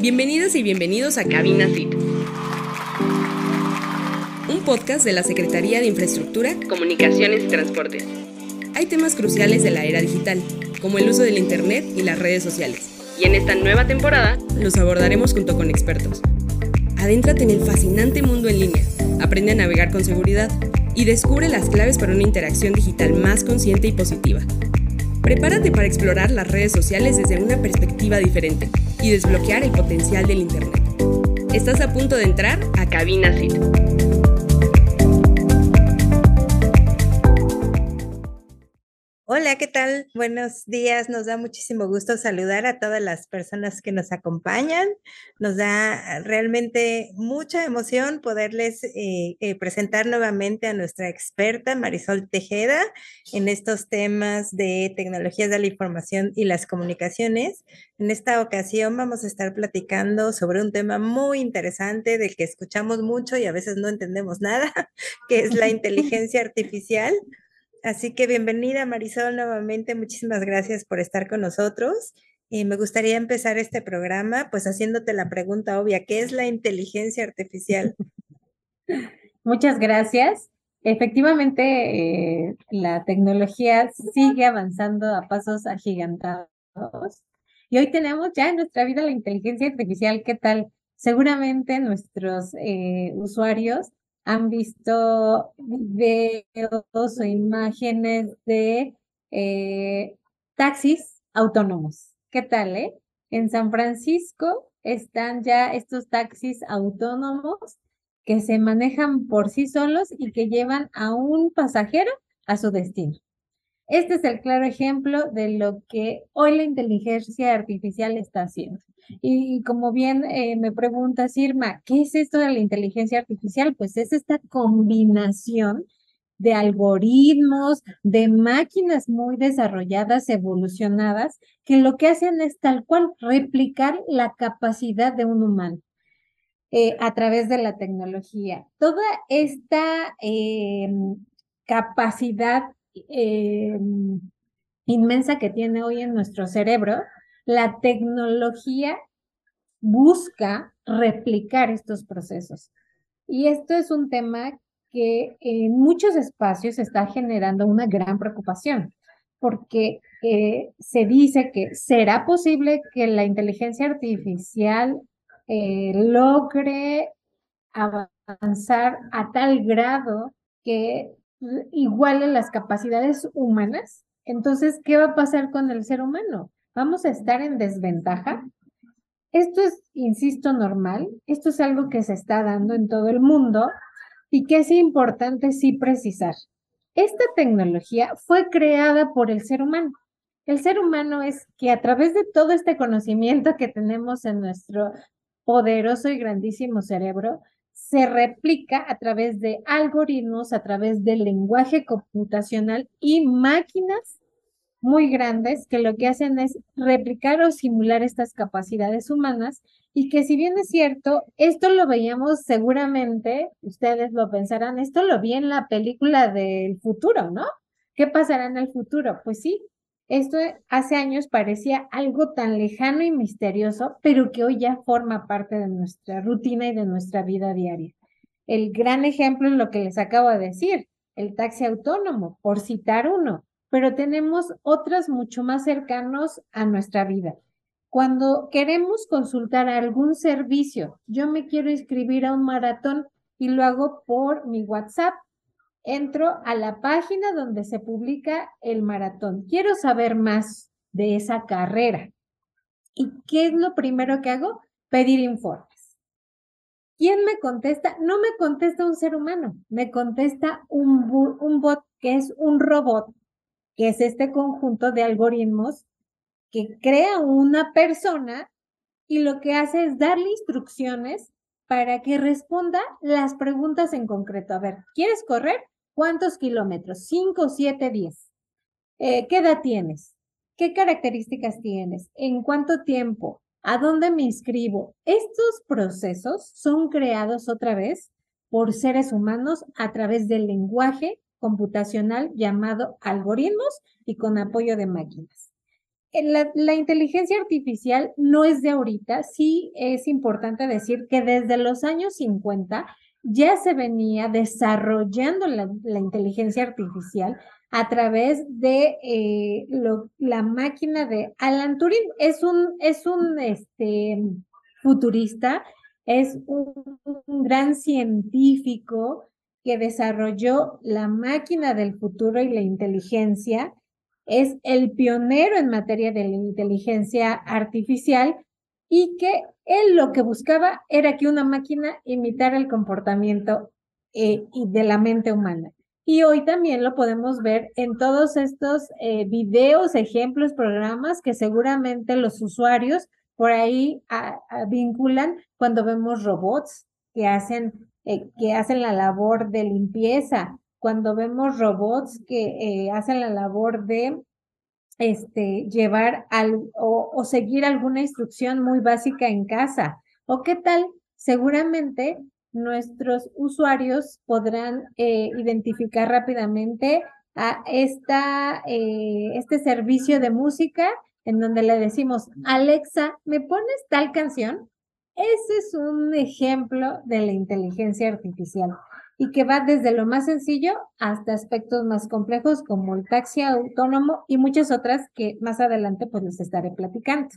Bienvenidas y bienvenidos a Cabina CIT, un podcast de la Secretaría de Infraestructura, Comunicaciones y Transportes. Hay temas cruciales de la era digital, como el uso del Internet y las redes sociales. Y en esta nueva temporada los abordaremos junto con expertos. Adéntrate en el fascinante mundo en línea, aprende a navegar con seguridad y descubre las claves para una interacción digital más consciente y positiva. Prepárate para explorar las redes sociales desde una perspectiva diferente y desbloquear el potencial del Internet. Estás a punto de entrar a Cabina CIT. Hola, ¿qué tal? Buenos días. Nos da muchísimo gusto saludar a todas las personas que nos acompañan. Nos da realmente mucha emoción poderles eh, eh, presentar nuevamente a nuestra experta Marisol Tejeda en estos temas de tecnologías de la información y las comunicaciones. En esta ocasión vamos a estar platicando sobre un tema muy interesante del que escuchamos mucho y a veces no entendemos nada, que es la inteligencia artificial. Así que bienvenida Marisol nuevamente, muchísimas gracias por estar con nosotros. Y me gustaría empezar este programa pues haciéndote la pregunta obvia, ¿qué es la inteligencia artificial? Muchas gracias. Efectivamente, eh, la tecnología sigue avanzando a pasos agigantados. Y hoy tenemos ya en nuestra vida la inteligencia artificial. ¿Qué tal? Seguramente nuestros eh, usuarios han visto videos o imágenes de eh, taxis autónomos. ¿Qué tal, eh? En San Francisco están ya estos taxis autónomos que se manejan por sí solos y que llevan a un pasajero a su destino. Este es el claro ejemplo de lo que hoy la inteligencia artificial está haciendo. Y, como bien eh, me preguntas, Irma, ¿qué es esto de la inteligencia artificial? Pues es esta combinación de algoritmos, de máquinas muy desarrolladas, evolucionadas, que lo que hacen es tal cual replicar la capacidad de un humano. Eh, a través de la tecnología. Toda esta em, capacidad em, inmensa que tiene hoy en nuestro cerebro, la tecnología busca replicar estos procesos. Y esto es un tema que en muchos espacios está generando una gran preocupación, porque eh, se dice que será posible que la inteligencia artificial eh, logre avanzar a tal grado que iguale las capacidades humanas. Entonces, ¿qué va a pasar con el ser humano? vamos a estar en desventaja. Esto es, insisto, normal. Esto es algo que se está dando en todo el mundo y que es importante sí precisar. Esta tecnología fue creada por el ser humano. El ser humano es que a través de todo este conocimiento que tenemos en nuestro poderoso y grandísimo cerebro, se replica a través de algoritmos, a través del lenguaje computacional y máquinas muy grandes que lo que hacen es replicar o simular estas capacidades humanas y que si bien es cierto, esto lo veíamos seguramente, ustedes lo pensarán, esto lo vi en la película del futuro, ¿no? ¿Qué pasará en el futuro? Pues sí, esto hace años parecía algo tan lejano y misterioso, pero que hoy ya forma parte de nuestra rutina y de nuestra vida diaria. El gran ejemplo es lo que les acabo de decir, el taxi autónomo, por citar uno pero tenemos otras mucho más cercanos a nuestra vida. Cuando queremos consultar algún servicio, yo me quiero inscribir a un maratón y lo hago por mi WhatsApp. Entro a la página donde se publica el maratón. Quiero saber más de esa carrera. ¿Y qué es lo primero que hago? Pedir informes. ¿Quién me contesta? No me contesta un ser humano, me contesta un, bot que es un robot que es este conjunto de algoritmos que crea una persona y lo que hace es darle instrucciones para que responda las preguntas en concreto. A ver, ¿quieres correr? ¿Cuántos kilómetros? ¿Cinco, siete, diez? Eh, ¿Qué edad tienes? ¿Qué características tienes? ¿En cuánto tiempo? ¿A dónde me inscribo? Estos procesos son creados otra vez por seres humanos a través del lenguaje computacional llamado algoritmos y con apoyo de máquinas. La, la, inteligencia artificial no es de ahorita, sí es importante decir que desde los años 50 ya se venía desarrollando la, inteligencia artificial a través de eh, la máquina de Alan Turing. Es un, es un este, futurista, es un, gran científico que desarrolló la máquina del futuro y la inteligencia. Es el pionero en materia de la inteligencia artificial y que él lo que buscaba era que una máquina imitara el comportamiento eh, de la mente humana. Y hoy también lo podemos ver en todos estos eh, videos, ejemplos, programas que seguramente los usuarios por ahí vinculan cuando vemos robots que hacen, eh, que hacen la labor de limpieza, cuando vemos robots que hacen la labor de este, llevar al, o, seguir alguna instrucción muy básica en casa. ¿O qué tal? Seguramente nuestros usuarios podrán eh, identificar rápidamente a esta, eh, este servicio de música en donde le decimos, Alexa, ¿me pones tal canción? Ese es un ejemplo de la inteligencia artificial y que va desde lo más sencillo hasta aspectos más complejos como el taxi autónomo y muchas otras que más adelante pues les estaré platicando.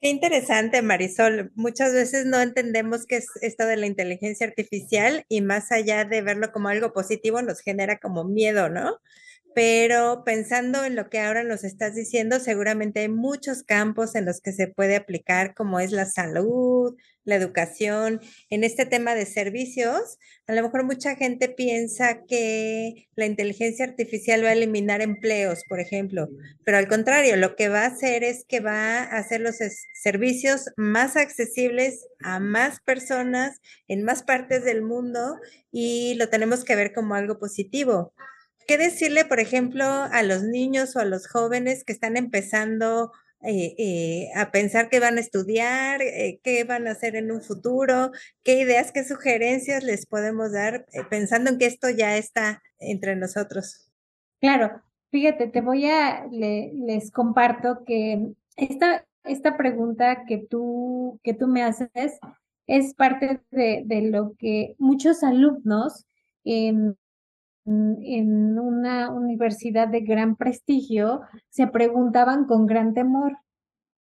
Qué interesante, Marisol. Muchas veces no entendemos qué es esto de la inteligencia artificial y más allá de verlo como algo positivo nos genera como miedo, ¿no? Pero pensando en lo que ahora nos estás diciendo, seguramente hay muchos campos en los que se puede aplicar, como es la salud, la educación, en este tema de servicios. A lo mejor mucha gente piensa que la inteligencia artificial va a eliminar empleos, por ejemplo, pero al contrario, lo que va a hacer es que va a hacer los servicios más accesibles a más personas en más partes del mundo y lo tenemos que ver como algo positivo. ¿Qué decirle, por ejemplo, a los niños o a los jóvenes que están empezando eh, eh, a pensar qué van a estudiar, eh, qué van a hacer en un futuro, qué ideas, qué sugerencias les podemos dar, pensando en que esto ya está entre nosotros? Claro, fíjate, te voy a, les comparto que esta, esta pregunta que tú, que tú me haces es parte de, de lo que muchos alumnos em, en una universidad de gran prestigio se preguntaban con gran temor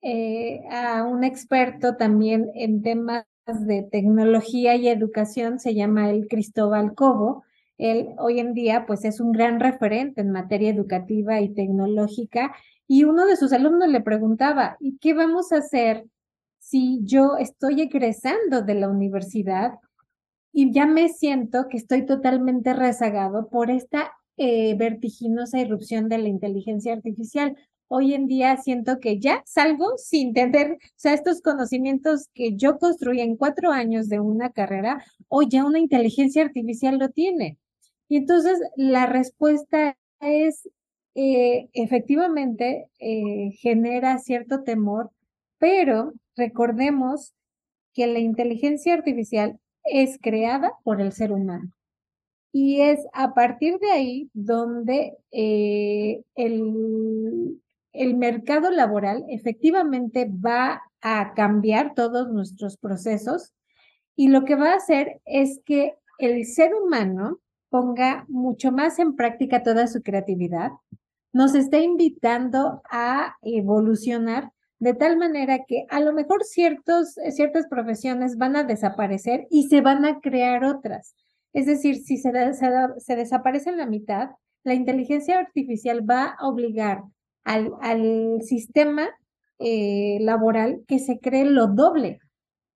eh, a un experto también en temas de tecnología y educación, se llama el Cristóbal Cobo. Él hoy en día pues es un gran referente en materia educativa y tecnológica y uno de sus alumnos le preguntaba, ¿y qué vamos a hacer si yo estoy egresando de la universidad y ya me siento que estoy totalmente rezagado por esta eh, vertiginosa irrupción de la inteligencia artificial. Hoy en día siento que ya salgo sin tener, o sea, estos conocimientos que yo construí en cuatro años de una carrera, hoy ya una inteligencia artificial lo tiene. Y entonces la respuesta es, eh, efectivamente, eh, genera cierto temor, pero recordemos que la inteligencia artificial es creada por el ser humano. Y es a partir de ahí donde eh, el, el mercado laboral efectivamente va a cambiar todos nuestros procesos y lo que va a hacer es que el ser humano ponga mucho más en práctica toda su creatividad, nos está invitando a evolucionar de tal manera que a lo mejor ciertos, eh, ciertas profesiones van a desaparecer y se van a crear otras. Es decir, si se, se, desaparece en la mitad, la inteligencia artificial va a obligar al, al sistema eh, laboral que se cree lo doble,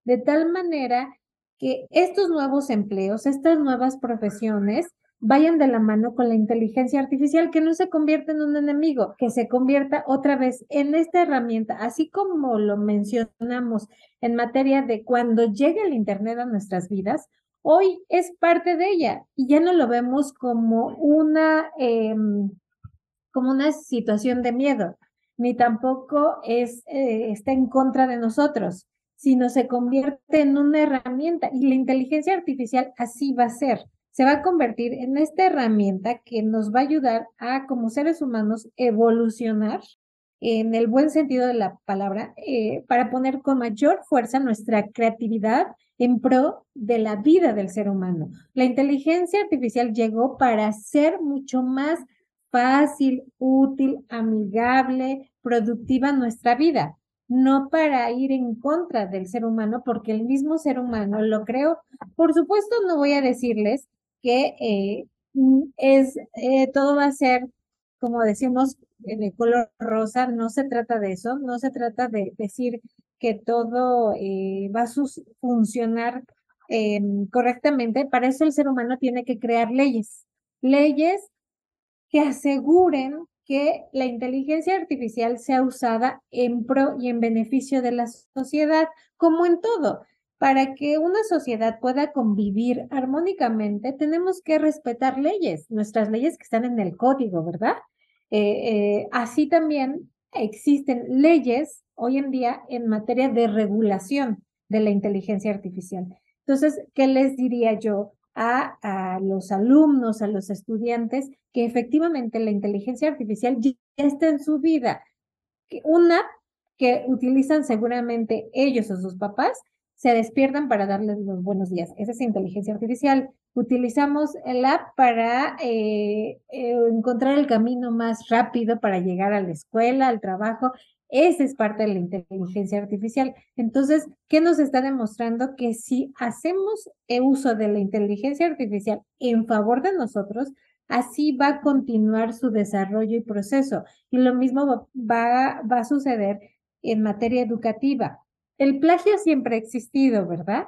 de tal manera que estos nuevos empleos, estas nuevas profesiones, vayan de la mano con la inteligencia artificial, que no se convierta en un enemigo, que se convierta otra vez en esta herramienta, así como lo mencionamos en materia de cuando llega el Internet a nuestras vidas, hoy es parte de ella y ya no lo vemos como una, em, como una situación de miedo, ni tampoco es, eh, está en contra de nosotros, sino se convierte en una herramienta y la inteligencia artificial así va a ser se va a convertir en esta herramienta que nos va a ayudar a, como seres humanos, evolucionar en el buen sentido de la palabra, eh, para poner con mayor fuerza nuestra creatividad en pro de la vida del ser humano. La inteligencia artificial llegó para ser mucho más fácil, útil, amigable, productiva nuestra vida, no para ir en contra del ser humano, porque el mismo ser humano lo creo. Por supuesto, no voy a decirles que eh, mm, es, eh, todo va a ser, como decimos, de color rosa, no se trata de eso, no se trata de decir que todo eh, va a funcionar em, correctamente. Para eso el ser humano tiene que crear leyes, leyes que aseguren que la inteligencia artificial sea usada en pro y en beneficio de la sociedad, como en todo. Para que una sociedad pueda convivir armónicamente, tenemos que respetar leyes, nuestras leyes que están en el código, ¿verdad? Eh, eh, así también existen leyes hoy en día en materia de regulación de la inteligencia artificial. Entonces, ¿qué les diría yo a, a los alumnos, a los estudiantes, que efectivamente la inteligencia artificial ya está en su vida? Una que utilizan seguramente ellos o sus papás se despiertan para darles los buenos días. Esa es inteligencia artificial. Utilizamos el app para eh, eh, encontrar el camino más rápido para llegar a la escuela, al trabajo. Esa es parte de la inteligencia artificial. Entonces, ¿qué nos está demostrando? Que si hacemos uso de la inteligencia artificial en favor de nosotros, así va a continuar su desarrollo y proceso. Y lo mismo va a suceder en materia educativa el plagio siempre ha existido, ¿verdad?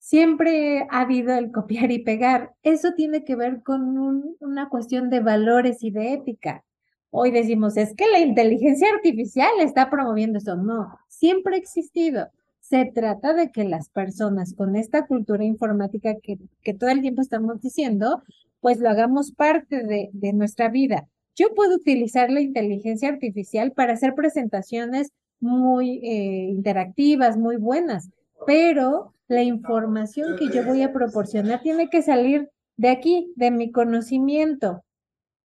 Siempre ha habido el copiar y pegar. Eso tiene que ver con una cuestión de valores y de ética. Hoy decimos, es que la inteligencia artificial está promoviendo eso. No, siempre ha existido. Se trata de que las personas con esta cultura informática que, todo el tiempo estamos diciendo, pues lo hagamos parte de nuestra vida. Yo puedo utilizar la inteligencia artificial para hacer presentaciones muy eh, interactivas, muy buenas, pero la información que yo voy a proporcionar tiene que salir de aquí, de mi conocimiento.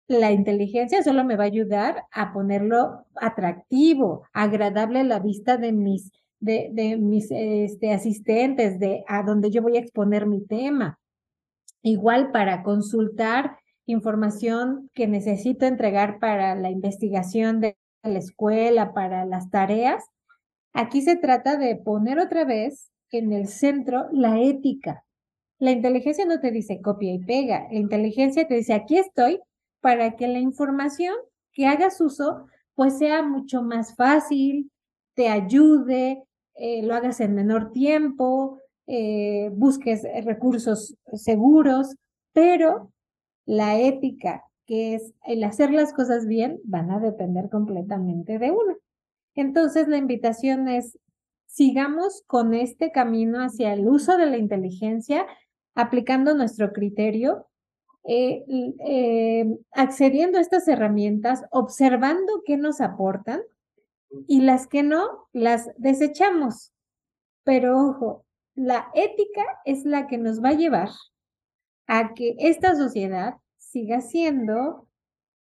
La inteligencia solo me va a ayudar a ponerlo atractivo, agradable a la vista de mis, de, de mis este, asistentes, de a donde yo voy a exponer mi tema. Igual para consultar información que necesito entregar para la investigación de la escuela, para las tareas, aquí se trata de poner otra vez en el centro la ética. La inteligencia no te dice copia y pega, la inteligencia te dice aquí estoy para que la información que hagas uso pues sea mucho más fácil, te ayude, eh, lo hagas en menor tiempo, eh, busques recursos seguros, pero la ética que es el hacer las cosas bien, van a depender completamente de uno. Entonces, la invitación es, sigamos con este camino hacia el uso de la inteligencia, aplicando nuestro criterio, eh, eh, accediendo a estas herramientas, observando qué nos aportan y las que no, las desechamos. Pero ojo, la ética es la que nos va a llevar a que esta sociedad siga siendo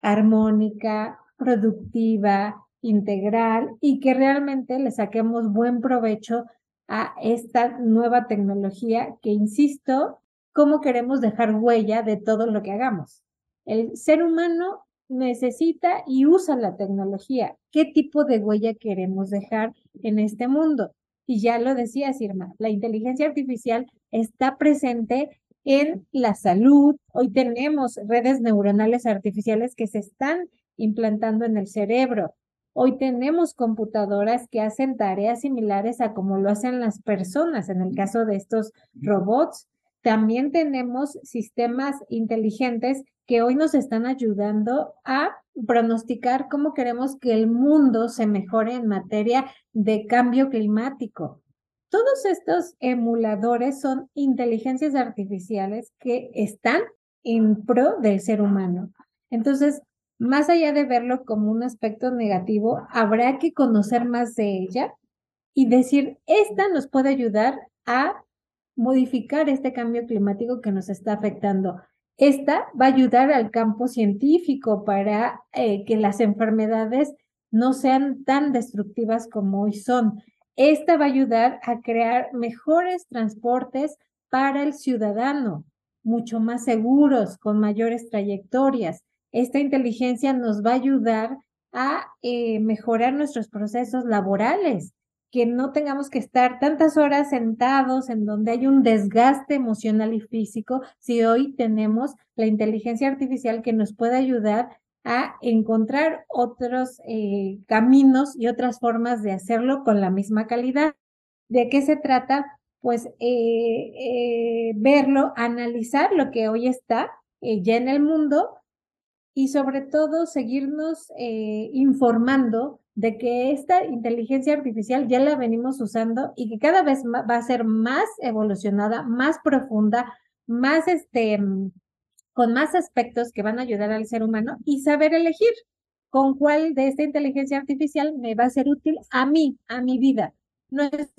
armónica, productiva, integral y que realmente le saquemos buen provecho a esta nueva tecnología que, insisto, cómo queremos dejar huella de todo lo que hagamos. El ser humano necesita y usa la tecnología. ¿Qué tipo de huella queremos dejar en este mundo? Y ya lo decía Irma, la inteligencia artificial está presente en la salud. Hoy tenemos redes neuronales artificiales que se están implantando en el cerebro. Hoy tenemos computadoras que hacen tareas similares a como lo hacen las personas en el caso de estos robots. También tenemos sistemas inteligentes que hoy nos están ayudando a pronosticar cómo queremos que el mundo se mejore en materia de cambio climático. Todos estos emuladores son inteligencias artificiales que están en pro del ser humano. Entonces, más allá de verlo como un aspecto negativo, habrá que conocer más de ella y decir, esta nos puede ayudar a modificar este cambio climático que nos está afectando. Esta va a ayudar al campo científico para eh, que las enfermedades no sean tan destructivas como hoy son. Esta va a ayudar a crear mejores transportes para el ciudadano, mucho más seguros, con mayores trayectorias. Esta inteligencia nos va a ayudar a eh, mejorar nuestros procesos laborales, que no tengamos que estar tantas horas sentados en donde hay un desgaste emocional y físico, si hoy tenemos la inteligencia artificial que nos puede ayudar a encontrar otros eh, caminos y otras formas de hacerlo con la misma calidad. ¿De qué se trata? Pues eh, verlo, analizar lo que hoy está ya en el mundo y sobre todo seguirnos eh, informando de que esta inteligencia artificial ya la venimos usando y que cada vez va a ser más evolucionada, más profunda, más este, con más aspectos que van a ayudar al ser humano y saber elegir con cuál de esta inteligencia artificial me va a ser útil a mí, a mi vida. No es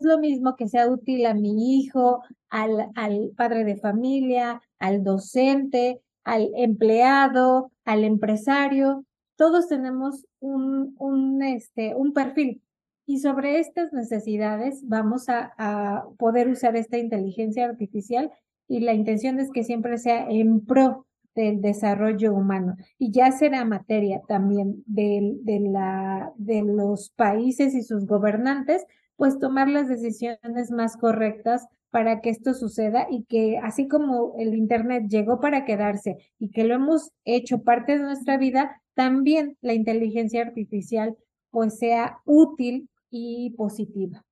lo mismo que sea útil a mi hijo, al, al padre de familia, al docente, al empleado, al empresario, todos tenemos un, un, este, un perfil. Y sobre estas necesidades vamos a, a poder usar esta inteligencia artificial y la intención es que siempre sea en pro del desarrollo humano. Y ya será materia también de, de, la, de los países y sus gobernantes, pues tomar las decisiones más correctas para que esto suceda y que así como el Internet llegó para quedarse y que lo hemos hecho parte de nuestra vida, también la inteligencia artificial pues sea útil y positiva.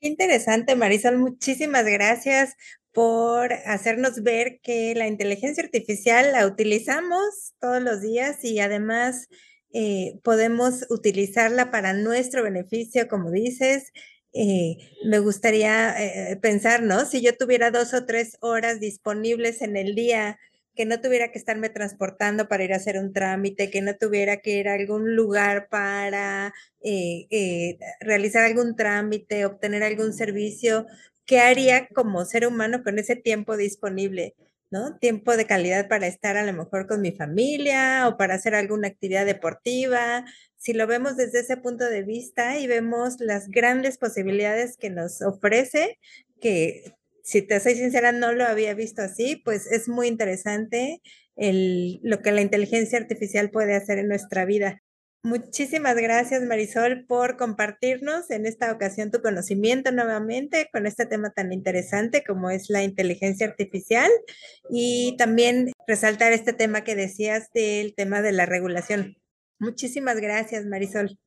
Qué interesante, Marisol. Muchísimas gracias por hacernos ver que la inteligencia artificial la utilizamos todos los días y además eh, podemos utilizarla para nuestro beneficio, como dices, eh, me gustaría eh, pensar, ¿no? Si yo tuviera dos o tres horas disponibles en el día, que no tuviera que estarme transportando para ir a hacer un trámite, que no tuviera que ir a algún lugar para eh, realizar algún trámite, obtener algún servicio, ¿qué haría como ser humano con ese tiempo disponible? ¿no? Tiempo de calidad para estar a lo mejor con mi familia o para hacer alguna actividad deportiva. Si lo vemos desde ese punto de vista y vemos las grandes posibilidades que nos ofrece, que si te soy sincera no lo había visto así, pues es muy interesante lo que la inteligencia artificial puede hacer en nuestra vida. Muchísimas gracias, Marisol, por compartirnos en esta ocasión tu conocimiento nuevamente con este tema tan interesante como es la inteligencia artificial y también resaltar este tema que decías del tema de la regulación. Muchísimas gracias, Marisol.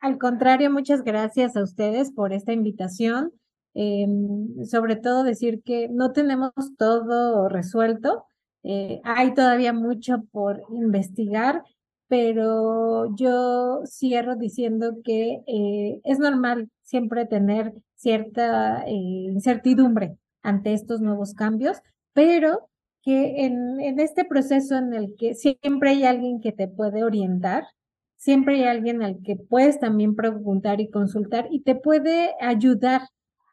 Al contrario, muchas gracias a ustedes por esta invitación. Em, sobre todo decir que no tenemos todo resuelto. Eh, hay todavía mucho por investigar pero yo cierro diciendo que eh, es normal siempre tener cierta eh, incertidumbre ante estos nuevos cambios, pero que en, en, este proceso en el que siempre hay alguien que te puede orientar, siempre hay alguien al que puedes también preguntar y consultar y te puede ayudar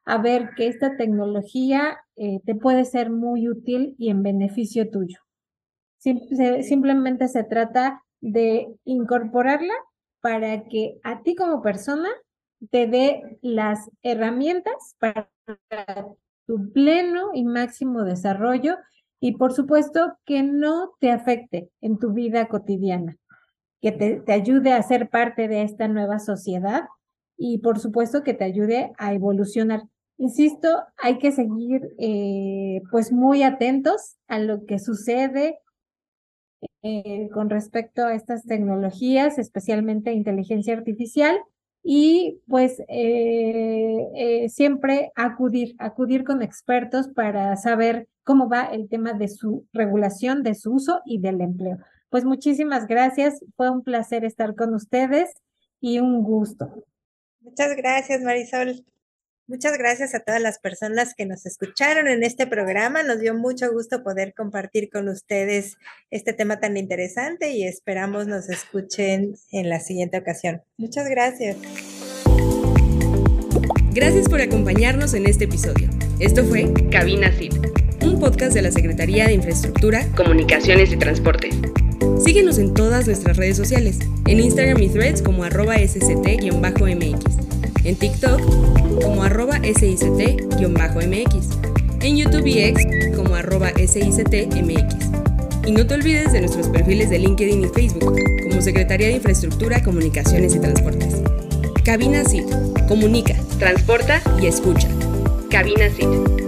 a ver que esta tecnología eh, te puede ser muy útil y en beneficio tuyo. simplemente se trata de incorporarla para que a ti como persona te dé las herramientas para tu pleno y máximo desarrollo y por supuesto que no te afecte en tu vida cotidiana, que te, ayude a ser parte de esta nueva sociedad y por supuesto que te ayude a evolucionar. Insisto, hay que seguir eh, pues muy atentos a lo que sucede eh, con respecto a estas tecnologías, especialmente inteligencia artificial, y pues eh, siempre acudir, acudir con expertos para saber cómo va el tema de su regulación, de su uso y del empleo. Pues muchísimas gracias, fue un placer estar con ustedes y un gusto. Muchas gracias, Marisol. Muchas gracias a todas las personas que nos escucharon en este programa. Nos dio mucho gusto poder compartir con ustedes este tema tan interesante y esperamos nos escuchen en la siguiente ocasión. Muchas gracias. Gracias por acompañarnos en este episodio. Esto fue Cabina CIT, un podcast de la Secretaría de Infraestructura, Comunicaciones y Transportes. Síguenos en todas nuestras redes sociales, en Instagram y Threads como arroba sct-mx, en TikTok como arroba sict-mx, en YouTube y X como arroba sictmx. Y no te olvides de nuestros perfiles de LinkedIn y Facebook como Secretaría de Infraestructura, Comunicaciones y Transportes. Cabina CIT. Comunica, transporta y escucha. Cabina CIT.